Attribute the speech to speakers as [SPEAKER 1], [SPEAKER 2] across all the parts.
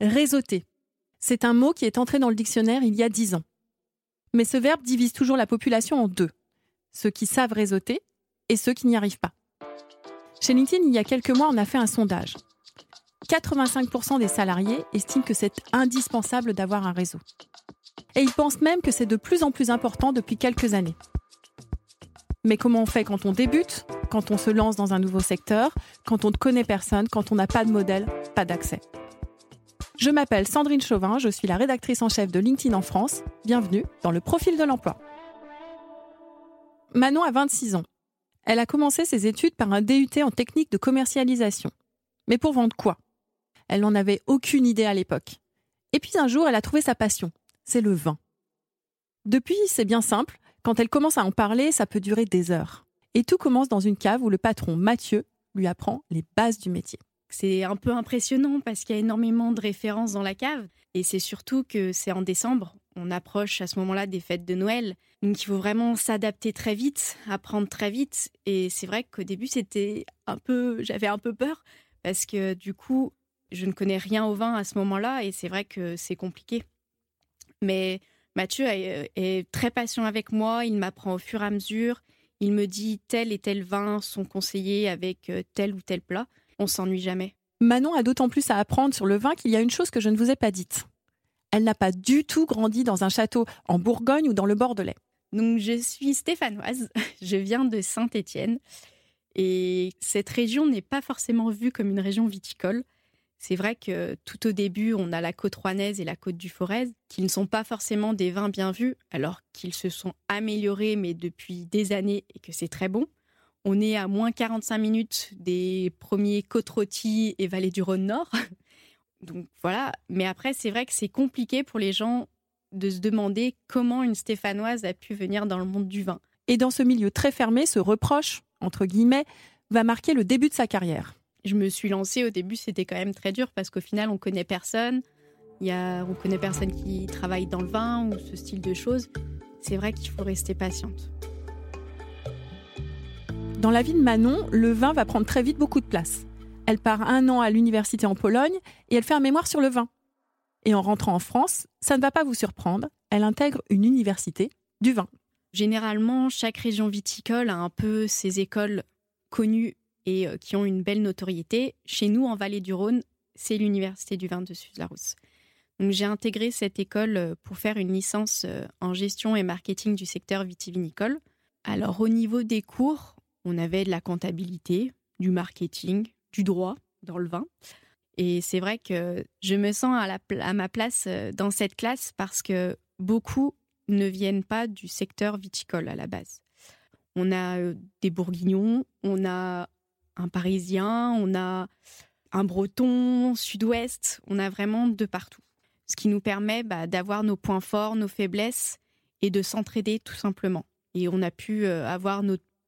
[SPEAKER 1] Réseauter. C'est un mot qui est entré dans le dictionnaire il y a dix ans. Mais ce verbe divise toujours la population en deux. Ceux qui savent réseauter et ceux qui n'y arrivent pas. Chez LinkedIn, il y a quelques mois, on a fait un sondage. 85% des salariés estiment que c'est indispensable d'avoir un réseau. Et ils pensent même que c'est de plus en plus important depuis quelques années. Mais comment on fait quand on débute, quand on se lance dans un nouveau secteur, quand on ne connaît personne, quand on n'a pas de modèle, pas d'accès? Je m'appelle Sandrine Chauvin, je suis la rédactrice en chef de LinkedIn en France. Bienvenue dans le profil de l'emploi. Manon a 26 ans. Elle a commencé ses études par un DUT en technique de commercialisation. Mais pour vendre quoi? Elle n'en avait aucune idée à l'époque. Et puis un jour, elle a trouvé sa passion, c'est le vin. Depuis, c'est bien simple, quand elle commence à en parler, ça peut durer des heures. Et tout commence dans une cave où le patron Mathieu lui apprend les bases du métier.
[SPEAKER 2] C'est un peu impressionnant parce qu'il y a énormément de références dans la cave. Et c'est surtout que c'est en décembre. On approche à ce moment-là des fêtes de Noël. Donc il faut vraiment s'adapter très vite, apprendre très vite. Et c'est vrai qu'au début, c'était un peu, j'avais un peu peur parce que du coup, je ne connais rien au vin à ce moment-là et c'est vrai que c'est compliqué. Mais Mathieu euh, est, très patient avec moi, il m'apprend au fur et à mesure, il me dit tel et tel vin sont conseillés avec euh, tel ou tel plat. On s'ennuie jamais.
[SPEAKER 1] Manon a d'autant plus à apprendre sur le vin qu'il y a une chose que je ne vous ai pas dite. Elle n'a pas du tout grandi dans un château en Bourgogne ou dans le Bordelais.
[SPEAKER 2] Donc je suis stéphanoise, je viens de Saint-Étienne et cette région n'est pas forcément vue comme une région viticole. C'est vrai que tout au début, on a la côte rouennaise et la côte du Forez, qui ne sont pas forcément des vins bien vus, alors qu'ils se sont améliorés, mais depuis des années, et que c'est très bon. On est à moins 45 minutes des premiers côtes rôties et vallées du Rhône Nord. Donc voilà. Mais après, c'est vrai que c'est compliqué pour les gens de se demander comment une stéphanoise a pu venir dans le monde du vin.
[SPEAKER 1] Et dans ce milieu très fermé, ce reproche, entre guillemets, va marquer le début de sa carrière
[SPEAKER 2] je me suis lancée au début, c'était quand même très dur parce qu'au final, on connaît personne. Il y a, on connaît personne qui travaille dans le vin ou ce style de choses. C'est vrai qu'il faut rester patiente.
[SPEAKER 1] Dans la vie de Manon, le vin va prendre très vite beaucoup de place. Elle part un an à l'université en Pologne et elle fait un mémoire sur le vin. Et en rentrant en France, ça ne va pas vous surprendre, elle intègre une université du vin.
[SPEAKER 2] Généralement, chaque région viticole a un peu ses écoles connues et euh, qui ont une belle notoriété. Chez nous, en Vallée du Rhône, c'est l'Université du vin de Suse-la-Rousse. Donc j'ai intégré cette école euh, pour faire une licence euh, en gestion et marketing du secteur vitivinicole. Alors au niveau des cours, on avait de la comptabilité, du marketing, du droit dans le vin. Et c'est vrai que je me sens à, ma place dans cette classe parce que beaucoup ne viennent pas du secteur viticole à la base. On a des bourguignons, on a un Parisien, on a un Breton, Sud-Ouest, on a vraiment de partout. Ce qui nous permet bah, d'avoir nos points forts, nos faiblesses et de s'entraider tout simplement. Et on a pu euh, avoir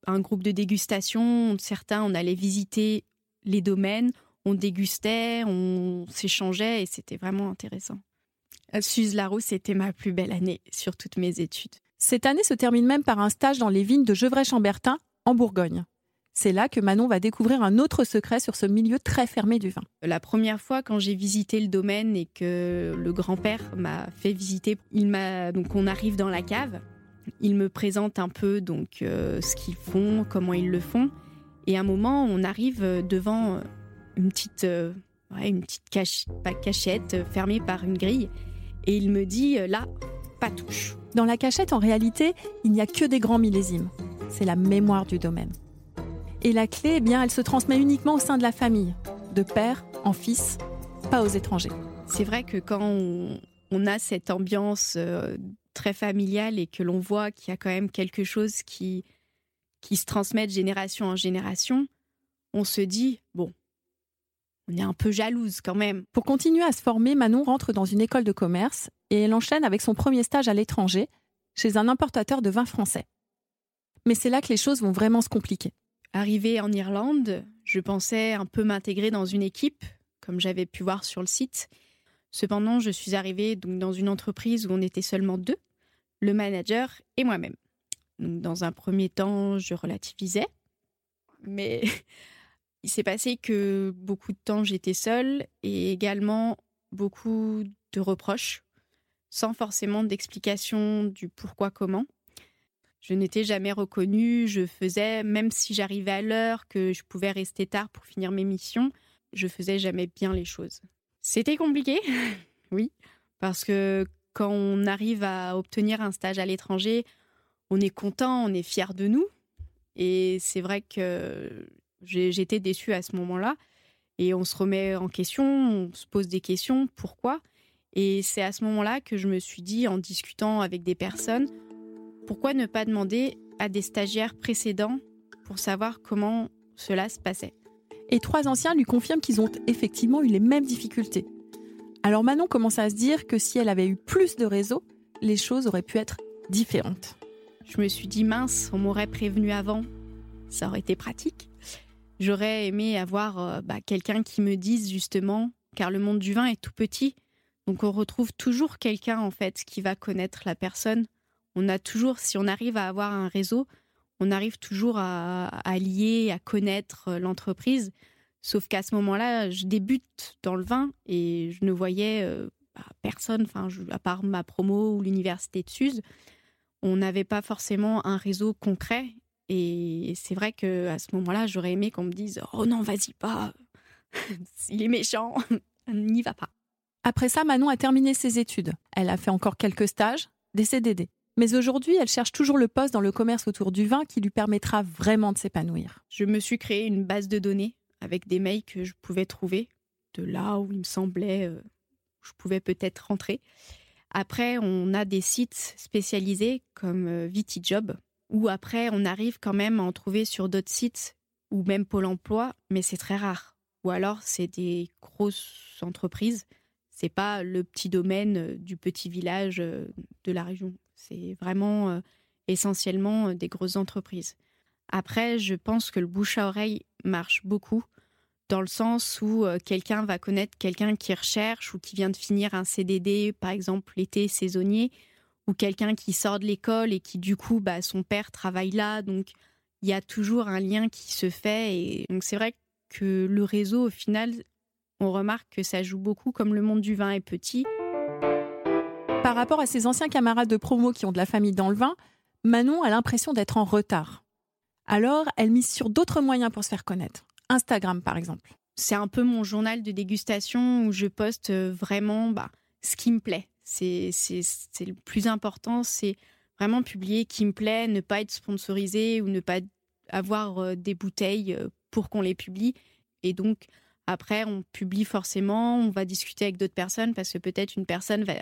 [SPEAKER 2] un groupe de dégustation. Certains, on allait visiter les domaines, on dégustait, on s'échangeait et c'était vraiment intéressant. Suze Larousse, c'était ma plus belle année sur toutes mes études.
[SPEAKER 1] Cette année se termine même par un stage dans les vignes de Gevrey-Chambertin, en Bourgogne. C'est là que Manon va découvrir un autre secret sur ce milieu très fermé du vin.
[SPEAKER 2] La première fois quand j'ai visité le domaine et que le grand-père m'a fait visiter, il m'a donc on arrive dans la cave, il me présente un peu donc euh, ce qu'ils font, comment ils le font et à un moment on arrive devant une petite euh, une petite cachette fermée par une grille et il me dit euh, là pas touche.
[SPEAKER 1] Dans la cachette en réalité, il n'y a que des grands millésimes. C'est la mémoire du domaine. Et la clé, eh bien, elle se transmet uniquement au sein de la famille, de père en fils, pas aux étrangers.
[SPEAKER 2] C'est vrai que quand on, a cette ambiance euh, très familiale et que l'on voit qu'il y a quand même quelque chose qui, qui se transmet de génération en génération, on se dit, bon, on est un peu jalouse quand même.
[SPEAKER 1] Pour continuer à se former, Manon rentre dans une école de commerce et elle enchaîne avec son premier stage à l'étranger, chez un importateur de vin français. Mais c'est là que les choses vont vraiment se compliquer.
[SPEAKER 2] Arrivée en Irlande, je pensais un peu m'intégrer dans une équipe, comme j'avais pu voir sur le site. Cependant, je suis arrivée donc dans une entreprise où on était seulement deux, le manager et moi-même. dans un premier temps, je relativisais, mais il s'est passé que beaucoup de temps j'étais seule et également beaucoup de reproches, sans forcément d'explication du pourquoi, comment. Je n'étais jamais reconnue, je faisais, même si j'arrivais à l'heure, que je pouvais rester tard pour finir mes missions, je faisais jamais bien les choses. C'était compliqué, oui, parce que quand on arrive à obtenir un stage à l'étranger, on est content, on est fier de nous. Et c'est vrai que j'étais déçue à ce moment-là. Et on se remet en question, on se pose des questions, pourquoi? Et c'est à ce moment-là que je me suis dit, en discutant avec des personnes, pourquoi ne pas demander à des stagiaires précédents pour savoir comment cela se passait?
[SPEAKER 1] Et trois anciens lui confirment qu'ils ont effectivement eu les mêmes difficultés. Alors Manon commence à se dire que si elle avait eu plus de réseau, les choses auraient pu être différentes.
[SPEAKER 2] Je me suis dit mince, on m'aurait prévenu avant, ça aurait été pratique. J'aurais aimé avoir euh, bah, quelqu'un qui me dise justement, car le monde du vin est tout petit, donc on retrouve toujours quelqu'un en fait qui va connaître la personne on a toujours, si on arrive à avoir un réseau, on arrive toujours à, lier, à connaître euh, l'entreprise. Sauf qu'à ce moment-là, je débute dans le vin et je ne voyais euh, bah, personne, enfin, à part ma promo ou l'université de Suse. On n'avait pas forcément un réseau concret. Et c'est vrai que à ce moment-là, j'aurais aimé qu'on me dise Oh non, vas-y pas, il est méchant, n'y va pas.
[SPEAKER 1] Après ça, Manon a terminé ses études. Elle a fait encore quelques stages, des CDD. Mais aujourd'hui, elle cherche toujours le poste dans le commerce autour du vin qui lui permettra vraiment de s'épanouir.
[SPEAKER 2] Je me suis créé une base de données avec des mails que je pouvais trouver de là où il me semblait euh, je pouvais peut-être rentrer. Après, on a des sites spécialisés comme euh, VitiJob, où après, on arrive quand même à en trouver sur d'autres sites ou même Pôle emploi, mais c'est très rare. Ou alors, c'est des grosses entreprises. C'est pas le petit domaine euh, du petit village de la région. C'est vraiment euh, essentiellement euh, des grosses entreprises. Après, je pense que le bouche à oreille marche beaucoup dans le sens où euh, quelqu'un va connaître quelqu'un qui recherche ou qui vient de finir un CDD, par exemple l'été saisonnier, ou quelqu'un qui sort de l'école et qui du coup, bah, son père travaille là, donc il y a toujours un lien qui se fait. Et donc c'est vrai que le réseau, au final, on remarque que ça joue beaucoup, comme le monde du vin est petit.
[SPEAKER 1] Par rapport à ses anciens camarades de promo qui ont de la famille dans le vin, Manon a l'impression d'être en retard. Alors, elle mise sur d'autres moyens pour se faire connaître. Instagram, par exemple.
[SPEAKER 2] C'est un peu mon journal de dégustation où je poste euh, vraiment bah, ce qui me plaît. C'est le plus important, c'est vraiment publier qui me plaît, ne pas être sponsorisé ou ne pas avoir euh, des bouteilles euh, pour qu'on les publie. Et donc, après, on publie forcément, on va discuter avec d'autres personnes parce que peut-être une personne va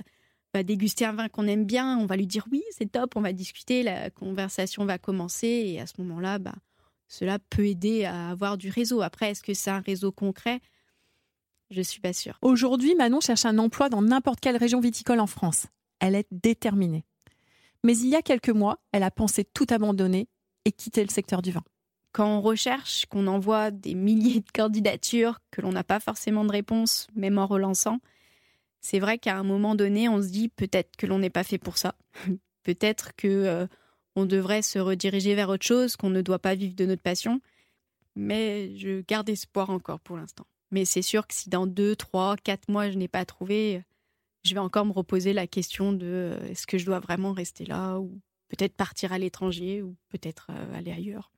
[SPEAKER 2] va déguster un vin qu'on aime bien, on va lui dire oui, c'est top, on va discuter, la conversation va commencer et à ce moment-là, bah, cela peut aider à avoir du réseau. Après, est-ce que c'est un réseau concret? Je suis pas sûre.
[SPEAKER 1] Aujourd'hui, Manon cherche un emploi dans n'importe quelle région viticole en France. Elle est déterminée. Mais il y a quelques mois, elle a pensé tout abandonner et quitter le secteur du vin.
[SPEAKER 2] Quand on recherche, qu'on envoie des milliers de candidatures, que l'on n'a pas forcément de réponse, même en relançant, c'est vrai qu'à un moment donné, on se dit peut-être que l'on n'est pas fait pour ça. peut-être que euh, on devrait se rediriger vers autre chose, qu'on ne doit pas vivre de notre passion. Mais je garde espoir encore pour l'instant. Mais c'est sûr que si dans deux, trois, quatre mois, je n'ai pas trouvé, je vais encore me reposer la question de euh, est-ce que je dois vraiment rester là ou peut-être partir à l'étranger ou peut-être euh, aller ailleurs.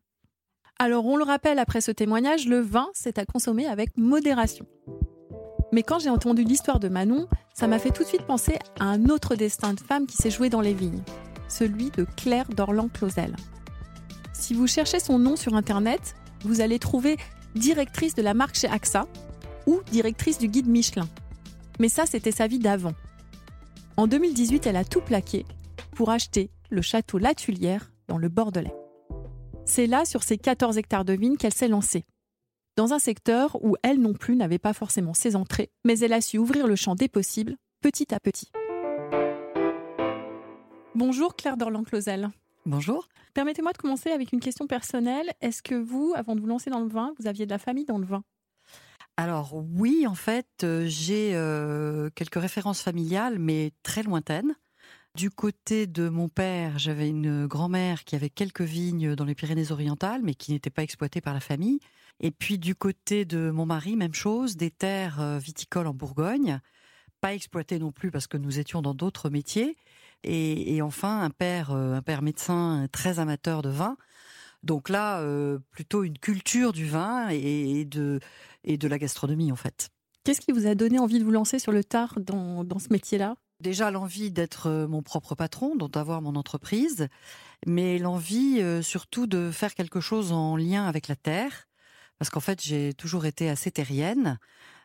[SPEAKER 1] Alors on le rappelle après ce témoignage, le vin, c'est à consommer avec modération. Mais quand j'ai entendu l'histoire de Manon, ça m'a fait tout de suite penser à un autre destin de femme qui s'est joué dans les vignes, celui de Claire Dorland-Clausel. Si vous cherchez son nom sur Internet, vous allez trouver directrice de la marque chez AXA ou directrice du guide Michelin. Mais ça, c'était sa vie d'avant. En 2018, elle a tout plaqué pour acheter le château La Tulière dans le Bordelais. C'est là, sur ses 14 hectares de vignes, qu'elle s'est lancée dans un secteur où elle non plus n'avait pas forcément ses entrées, mais elle a su ouvrir le champ des possibles petit à petit. Bonjour Claire Dorland-Clausel.
[SPEAKER 3] Bonjour.
[SPEAKER 1] Permettez-moi de commencer avec une question personnelle. Est-ce que vous, avant de vous lancer dans le vin, vous aviez de la famille dans le vin?
[SPEAKER 3] Alors oui, en fait, euh, j'ai euh, quelques références familiales, mais très lointaines. Du côté de mon père, j'avais une grand-mère qui avait quelques vignes dans les Pyrénées-Orientales, mais qui n'étaient pas exploitées par la famille. Et puis du côté de mon mari, même chose, des terres euh, viticoles en Bourgogne. pas exploité non plus parce que nous étions dans d'autres métiers. Et, enfin, un père, un père médecin très amateur de vin. Donc là, plutôt une culture du vin et, de, et de la gastronomie en fait.
[SPEAKER 1] Qu'est-ce qui vous a donné envie de vous lancer sur le tard dans, dans ce métier-là?
[SPEAKER 3] Déjà l'envie d'être mon propre patron, d'avoir mon entreprise, mais l'envie surtout de faire quelque chose en lien avec la terre, parce qu'en fait j'ai toujours été assez terrienne.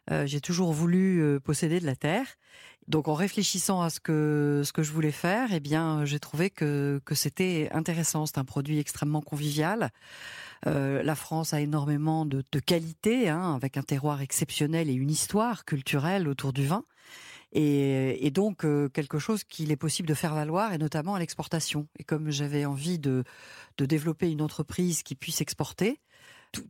[SPEAKER 3] Euh, j'ai toujours voulu euh, posséder de la terre. Donc en réfléchissant à ce que je voulais faire, eh bien j'ai trouvé que c'était intéressant. C'est un produit extrêmement convivial. Euh, la France a énormément de, de qualité, hein, avec un terroir exceptionnel et une histoire culturelle autour du vin. Et, donc quelque chose qu'il est possible de faire valoir, et notamment à l'exportation. Et comme j'avais envie de développer une entreprise qui puisse exporter,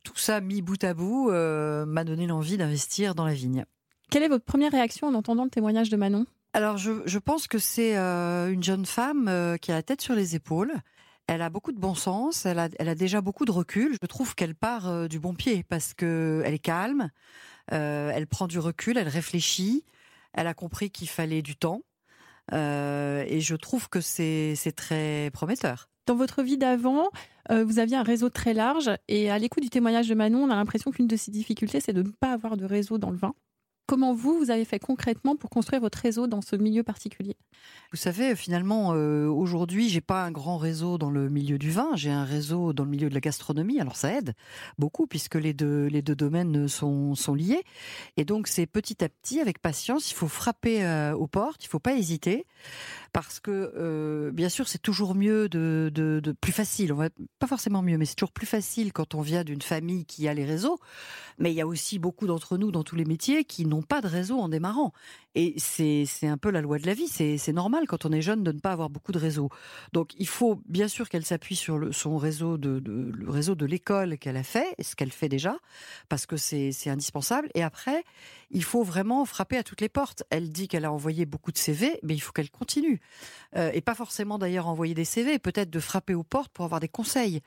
[SPEAKER 3] tout, ça mis bout à bout euh, m'a donné l'envie d'investir dans la vigne.
[SPEAKER 1] Quelle est votre première réaction en entendant le témoignage de Manon?
[SPEAKER 3] Alors, je, pense que c'est euh, une jeune femme euh, qui a la tête sur les épaules. Elle a beaucoup de bon sens, elle a, elle a déjà beaucoup de recul. Je trouve qu'elle part du bon pied parce que elle est calme, elle prend du recul, elle réfléchit, elle a compris qu'il fallait du temps. et je trouve que c'est très prometteur.
[SPEAKER 1] Dans votre vie d'avant, euh, vous aviez un réseau très large et à l'écoute du témoignage de Manon, on a l'impression qu'une de ses difficultés, c'est de ne pas avoir de réseau dans le vin. Comment vous, vous avez fait concrètement pour construire votre réseau dans ce milieu particulier?
[SPEAKER 3] Vous savez, finalement, euh, aujourd'hui, j'ai pas un grand réseau dans le milieu du vin. J'ai un réseau dans le milieu de la gastronomie. Alors ça aide beaucoup puisque les deux les deux domaines sont sont liés. Et donc c'est petit à petit, avec patience, il faut frapper euh, aux portes. Il faut pas hésiter parce que euh, bien sûr c'est toujours mieux de, de, de, plus facile. On va pas forcément mieux, mais c'est toujours plus facile quand on vient d'une famille qui a les réseaux. Mais il y a aussi beaucoup d'entre nous dans tous les métiers qui n'ont pas de réseau en démarrant. Et c'est un peu la loi de la vie. C'est normal quand on est jeune de ne pas avoir beaucoup de réseau. Donc il faut bien sûr qu'elle s'appuie sur le, son réseau de, de le réseau de l'école qu'elle a fait, ce qu'elle fait déjà, parce que c'est indispensable. Et après, il faut vraiment frapper à toutes les portes. Elle dit qu'elle a envoyé beaucoup de CV, mais il faut qu'elle continue. Euh, et pas forcément d'ailleurs envoyer des CV, peut-être de frapper aux portes pour avoir des conseils.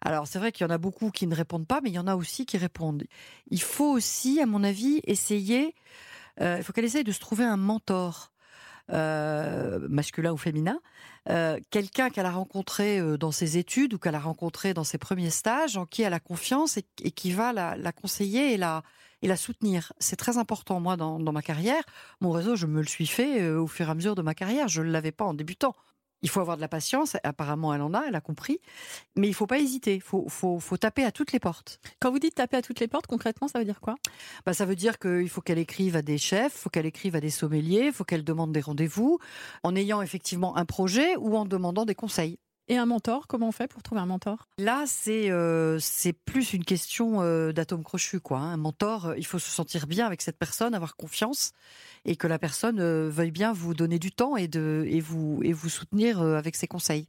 [SPEAKER 3] Alors c'est vrai qu'il y en a beaucoup qui ne répondent pas, mais il y en a aussi qui répondent. Il faut aussi, à mon avis, essayer, euh, il faut qu'elle essaye de se trouver un mentor. Euh, masculin ou féminin, quelqu'un qu'elle a rencontré dans ses études ou qu'elle a rencontré dans ses premiers stages, en qui elle a confiance et, qui va la, la, conseiller et la, soutenir. C'est très important, moi, dans, ma carrière. Mon réseau, je me le suis fait euh, au fur et à mesure de ma carrière. Je ne l'avais pas en débutant. Il faut avoir de la patience. Apparemment, elle en a, elle a compris. Mais il faut pas hésiter. Il faut, faut, taper à toutes les portes.
[SPEAKER 1] Quand vous dites taper à toutes les portes, concrètement, ça veut dire quoi?
[SPEAKER 3] Bah, Ça veut dire qu'il faut qu'elle écrive à des chefs, il faut qu'elle écrive à des sommeliers, il faut qu'elle demande des rendez-vous, en ayant effectivement un projet ou en demandant des conseils.
[SPEAKER 1] Et un mentor, comment on fait pour trouver un mentor?
[SPEAKER 3] Là, c'est euh, c'est plus une question euh, d'atome crochu, quoi. Hein. Un mentor, euh, il faut se sentir bien avec cette personne, avoir confiance, et que la personne veuille bien vous donner du temps et de et vous et vous soutenir avec ses conseils.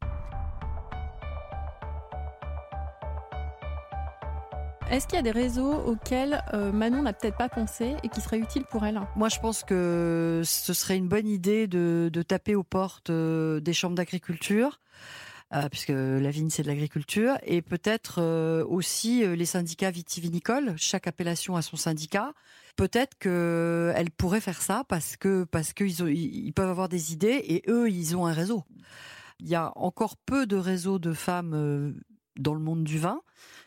[SPEAKER 1] Est-ce qu'il y a des réseaux auxquels Manon n'a peut-être pas pensé et qui seraient utiles pour elle?
[SPEAKER 3] Moi, je pense que ce serait une bonne idée de, de taper aux portes des chambres d'agriculture euh, puisque la vigne c'est de l'agriculture, et peut-être euh, aussi euh, les syndicats vitivinicoles. Chaque appellation a son syndicat. Peut-être qu'elle pourrait faire ça parce que parce qu'ils ils peuvent avoir des idées et eux ils ont un réseau. Il y a encore peu de réseaux de femmes dans le monde du vin.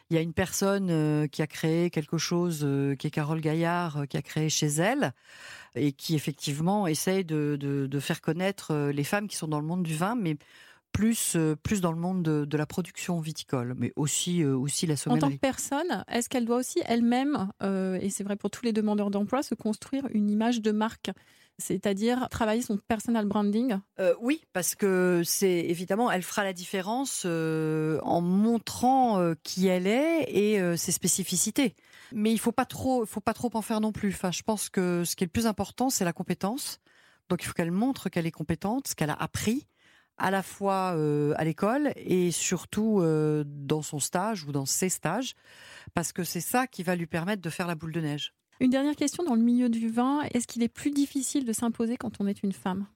[SPEAKER 3] Il y a une personne qui a créé quelque chose, qui est Carole Gaillard, qui a créé chez elle, et qui effectivement essaye de, de, de, faire connaître les femmes qui sont dans le monde du vin, mais plus, euh, plus dans le monde de, la production viticole, mais aussi, euh, aussi la sommellerie.
[SPEAKER 1] En tant que personne, est-ce qu'elle doit aussi elle-même, euh, et c'est vrai pour tous les demandeurs d'emploi, se construire une image de marque c'est-à-dire travailler son personal branding?
[SPEAKER 3] Oui, parce que c'est évidemment, elle fera la différence en montrant qui elle est et ses spécificités. Mais il faut pas trop, faut pas trop en faire non plus. Enfin, je pense que ce qui est le plus important, c'est la compétence. Donc, il faut qu'elle montre qu'elle est compétente, ce qu'elle a appris, à la fois euh, à l'école et surtout euh, dans son stage ou dans ses stages, parce que c'est ça qui va lui permettre de faire la boule de neige.
[SPEAKER 1] Une dernière question dans le milieu du vin, est-ce qu'il est plus difficile de s'imposer quand on est une femme?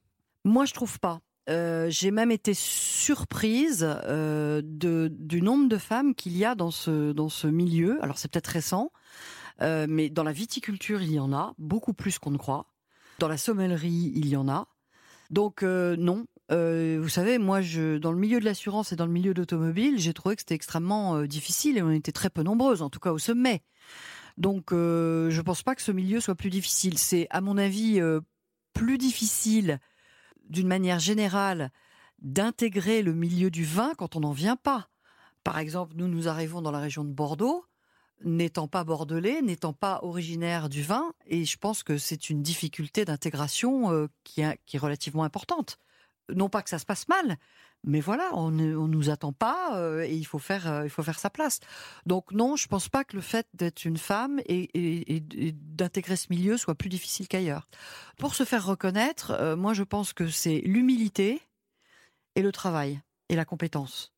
[SPEAKER 3] Moi, je trouve pas. Euh, j'ai même été surprise de, du nombre de femmes qu'il y a dans ce, dans ce milieu. Alors c'est peut-être récent, mais dans la viticulture, il y en a beaucoup plus qu'on ne croit. Dans la sommellerie, il y en a. Donc euh, non. Euh, vous savez, moi, dans le milieu de l'assurance et dans le milieu de l'automobile, j'ai trouvé que c'était extrêmement euh, difficile et on était très peu nombreuses, en tout cas au sommet. Donc, je ne pense pas que ce milieu soit plus difficile. C'est, à mon avis, plus difficile, d'une manière générale, d'intégrer le milieu du vin quand on n'en vient pas. Par exemple, nous, nous arrivons dans la région de Bordeaux n'étant pas bordelais, n'étant pas originaire du vin, et je pense que c'est une difficulté d'intégration euh, qui, est, relativement importante. Non pas que ça se passe mal, mais voilà, on ne nous attend pas euh, et il faut faire euh, il faut faire sa place. Donc non, je pense pas que le fait d'être une femme et, d'intégrer ce milieu soit plus difficile qu'ailleurs. Pour se faire reconnaître, moi je pense que c'est l'humilité et le travail et la compétence.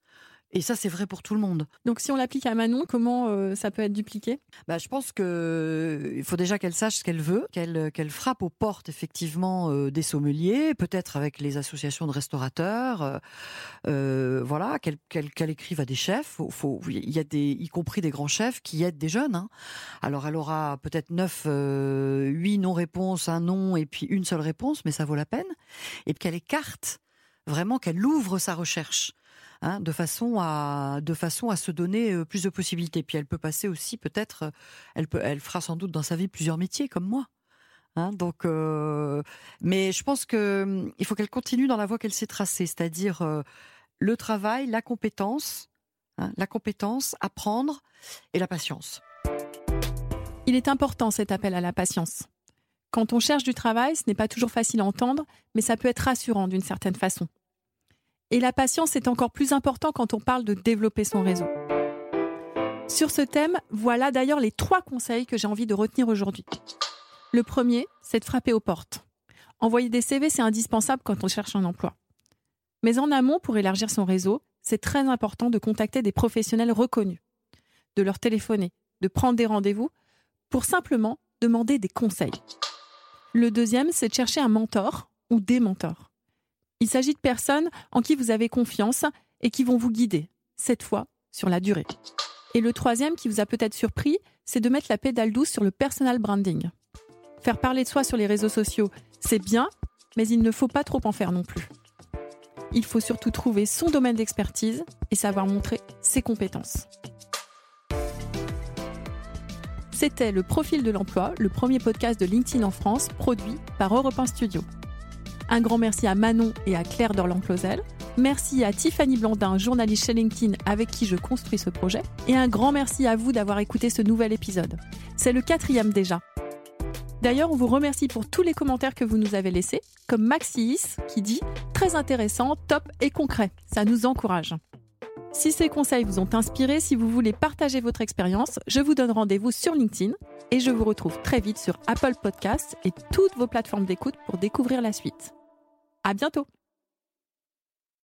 [SPEAKER 3] Et ça, c'est vrai pour tout le monde.
[SPEAKER 1] Donc, si on l'applique à Manon, comment euh, ça peut être dupliqué?
[SPEAKER 3] Bah, Je pense qu'il euh, faut déjà qu'elle sache ce qu'elle veut, qu'elle euh, qu'elle frappe aux portes, effectivement, des sommeliers, peut-être avec les associations de restaurateurs, voilà, qu'elle écrive à des chefs. Faut, il y a des, y compris des grands chefs qui aident des jeunes. Hein. Alors, elle aura peut-être neuf, huit non-réponses, un non et puis une seule réponse, mais ça vaut la peine. Et qu'elle écarte, vraiment, qu'elle ouvre sa recherche. Hein, de façon à de façon à se donner euh, plus de possibilités. Puis elle peut passer aussi peut-être, euh, elle peut, elle fera sans doute dans sa vie plusieurs métiers comme moi. Hein, donc, euh, mais je pense que hum, il faut qu'elle continue dans la voie qu'elle s'est tracée, c'est-à-dire le travail, la compétence, hein, la compétence, apprendre et la patience.
[SPEAKER 1] Il est important cet appel à la patience. Quand on cherche du travail, ce n'est pas toujours facile à entendre, mais ça peut être rassurant d'une certaine façon. Et la patience est encore plus important quand on parle de développer son réseau. Sur ce thème, voilà d'ailleurs les trois conseils que j'ai envie de retenir aujourd'hui. Le premier, c'est de frapper aux portes. Envoyer des CV, c'est indispensable quand on cherche un emploi. Mais en amont, pour élargir son réseau, c'est très important de contacter des professionnels reconnus, de leur téléphoner, de prendre des rendez-vous pour simplement demander des conseils. Le deuxième, c'est de chercher un mentor ou des mentors. Il s'agit de personnes en qui vous avez confiance et qui vont vous guider, cette fois sur la durée. Et le troisième qui vous a peut-être surpris, c'est de mettre la pédale douce sur le personal branding. Faire parler de soi sur les réseaux sociaux, c'est bien, mais il ne faut pas trop en faire non plus. Il faut surtout trouver son domaine d'expertise et savoir montrer ses compétences. C'était le Profil de l'emploi, le premier podcast de LinkedIn en France, produit par Europe 1 Studio. Un grand merci à Manon et à Claire Dorlan-Closel. Merci à Tiffany Blandin, journaliste chez LinkedIn avec qui je construis ce projet. Et un grand merci à vous d'avoir écouté ce nouvel épisode. C'est le quatrième déjà. D'ailleurs, on vous remercie pour tous les commentaires que vous nous avez laissés, comme Maxis qui dit très intéressant, top et concret. Ça nous encourage. Si ces conseils vous ont inspiré, si vous voulez partager votre expérience, je vous donne rendez-vous sur LinkedIn et je vous retrouve très vite sur Apple Podcasts et toutes vos plateformes d'écoute pour découvrir la suite. À bientôt!